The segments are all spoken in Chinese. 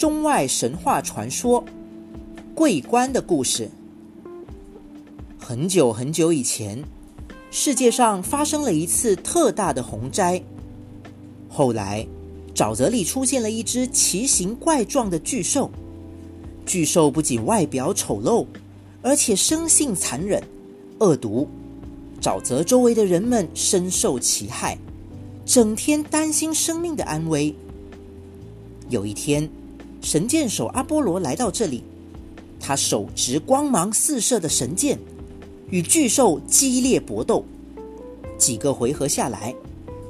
中外神话传说——桂冠的故事。很久很久以前，世界上发生了一次特大的洪灾。后来，沼泽里出现了一只奇形怪状的巨兽。巨兽不仅外表丑陋，而且生性残忍、恶毒。沼泽周围的人们深受其害，整天担心生命的安危。有一天，神箭手阿波罗来到这里，他手执光芒四射的神箭，与巨兽激烈搏斗。几个回合下来，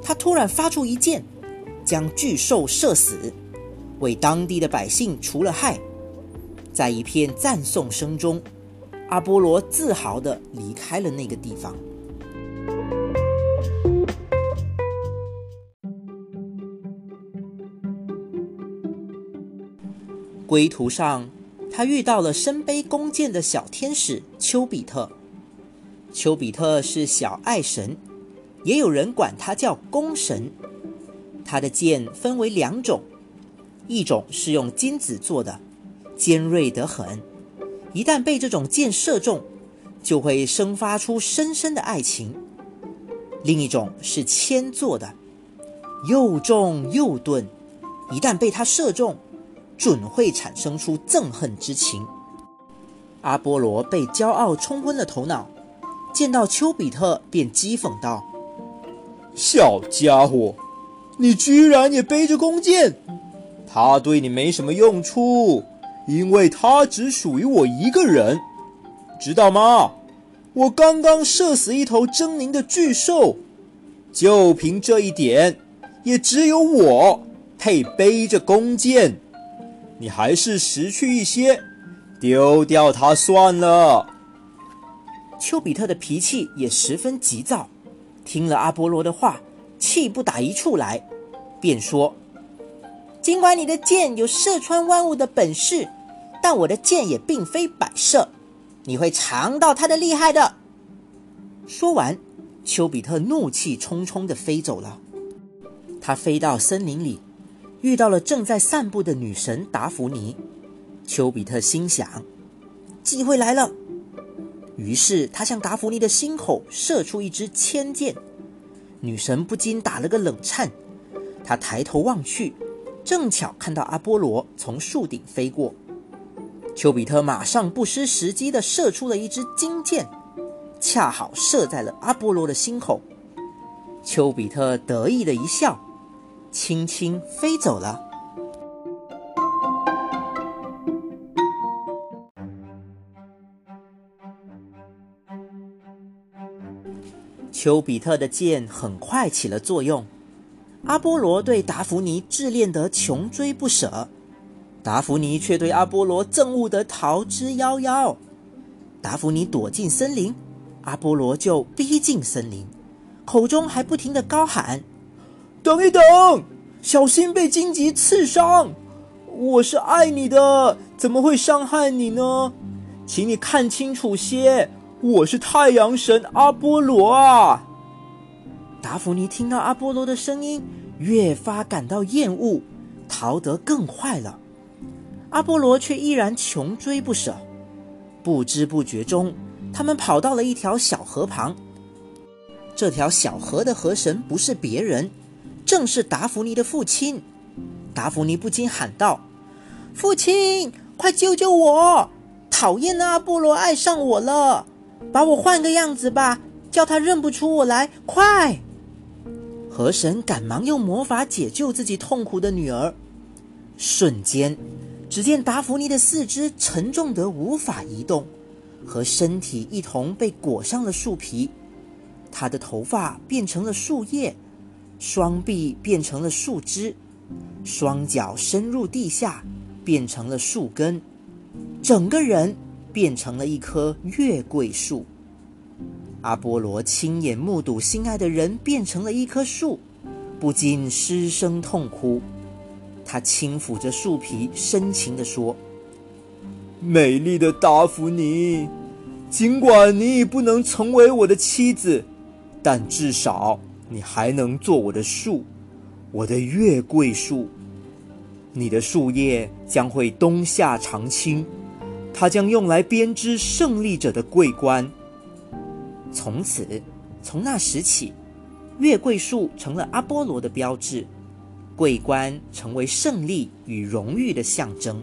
他突然发出一箭，将巨兽射死，为当地的百姓除了害。在一片赞颂声中，阿波罗自豪地离开了那个地方。归途上，他遇到了身背弓箭的小天使丘比特。丘比特是小爱神，也有人管他叫弓神。他的箭分为两种，一种是用金子做的，尖锐得很，一旦被这种箭射中，就会生发出深深的爱情；另一种是铅做的，又重又钝，一旦被他射中。准会产生出憎恨之情。阿波罗被骄傲冲昏了头脑，见到丘比特便讥讽道：“小家伙，你居然也背着弓箭！它对你没什么用处，因为它只属于我一个人，知道吗？我刚刚射死一头狰狞的巨兽，就凭这一点，也只有我配背着弓箭。”你还是识趣一些，丢掉它算了。丘比特的脾气也十分急躁，听了阿波罗的话，气不打一处来，便说：“尽管你的箭有射穿万物的本事，但我的箭也并非摆设，你会尝到它的厉害的。”说完，丘比特怒气冲冲地飞走了。他飞到森林里。遇到了正在散步的女神达芙妮，丘比特心想，机会来了。于是他向达芙妮的心口射出一支铅箭，女神不禁打了个冷颤。她抬头望去，正巧看到阿波罗从树顶飞过。丘比特马上不失时机地射出了一支金箭，恰好射在了阿波罗的心口。丘比特得意的一笑。轻轻飞走了。丘比特的箭很快起了作用，阿波罗对达芙妮炽恋得穷追不舍，达芙妮却对阿波罗憎恶得逃之夭夭。达芙妮躲进森林，阿波罗就逼近森林，口中还不停的高喊。等一等，小心被荆棘刺伤！我是爱你的，怎么会伤害你呢？请你看清楚些，我是太阳神阿波罗啊！达芙妮听到阿波罗的声音，越发感到厌恶，逃得更快了。阿波罗却依然穷追不舍。不知不觉中，他们跑到了一条小河旁。这条小河的河神不是别人。正是达芙妮的父亲，达芙妮不禁喊道：“父亲，快救救我！讨厌的阿波罗爱上我了，把我换个样子吧，叫他认不出我来！快！”河神赶忙用魔法解救自己痛苦的女儿。瞬间，只见达芙妮的四肢沉重得无法移动，和身体一同被裹上了树皮，她的头发变成了树叶。双臂变成了树枝，双脚深入地下，变成了树根，整个人变成了一棵月桂树。阿波罗亲眼目睹心爱的人变成了一棵树，不禁失声痛哭。他轻抚着树皮，深情地说：“美丽的达芙妮，尽管你已不能成为我的妻子，但至少……”你还能做我的树，我的月桂树。你的树叶将会冬夏常青，它将用来编织胜利者的桂冠。从此，从那时起，月桂树成了阿波罗的标志，桂冠成为胜利与荣誉的象征。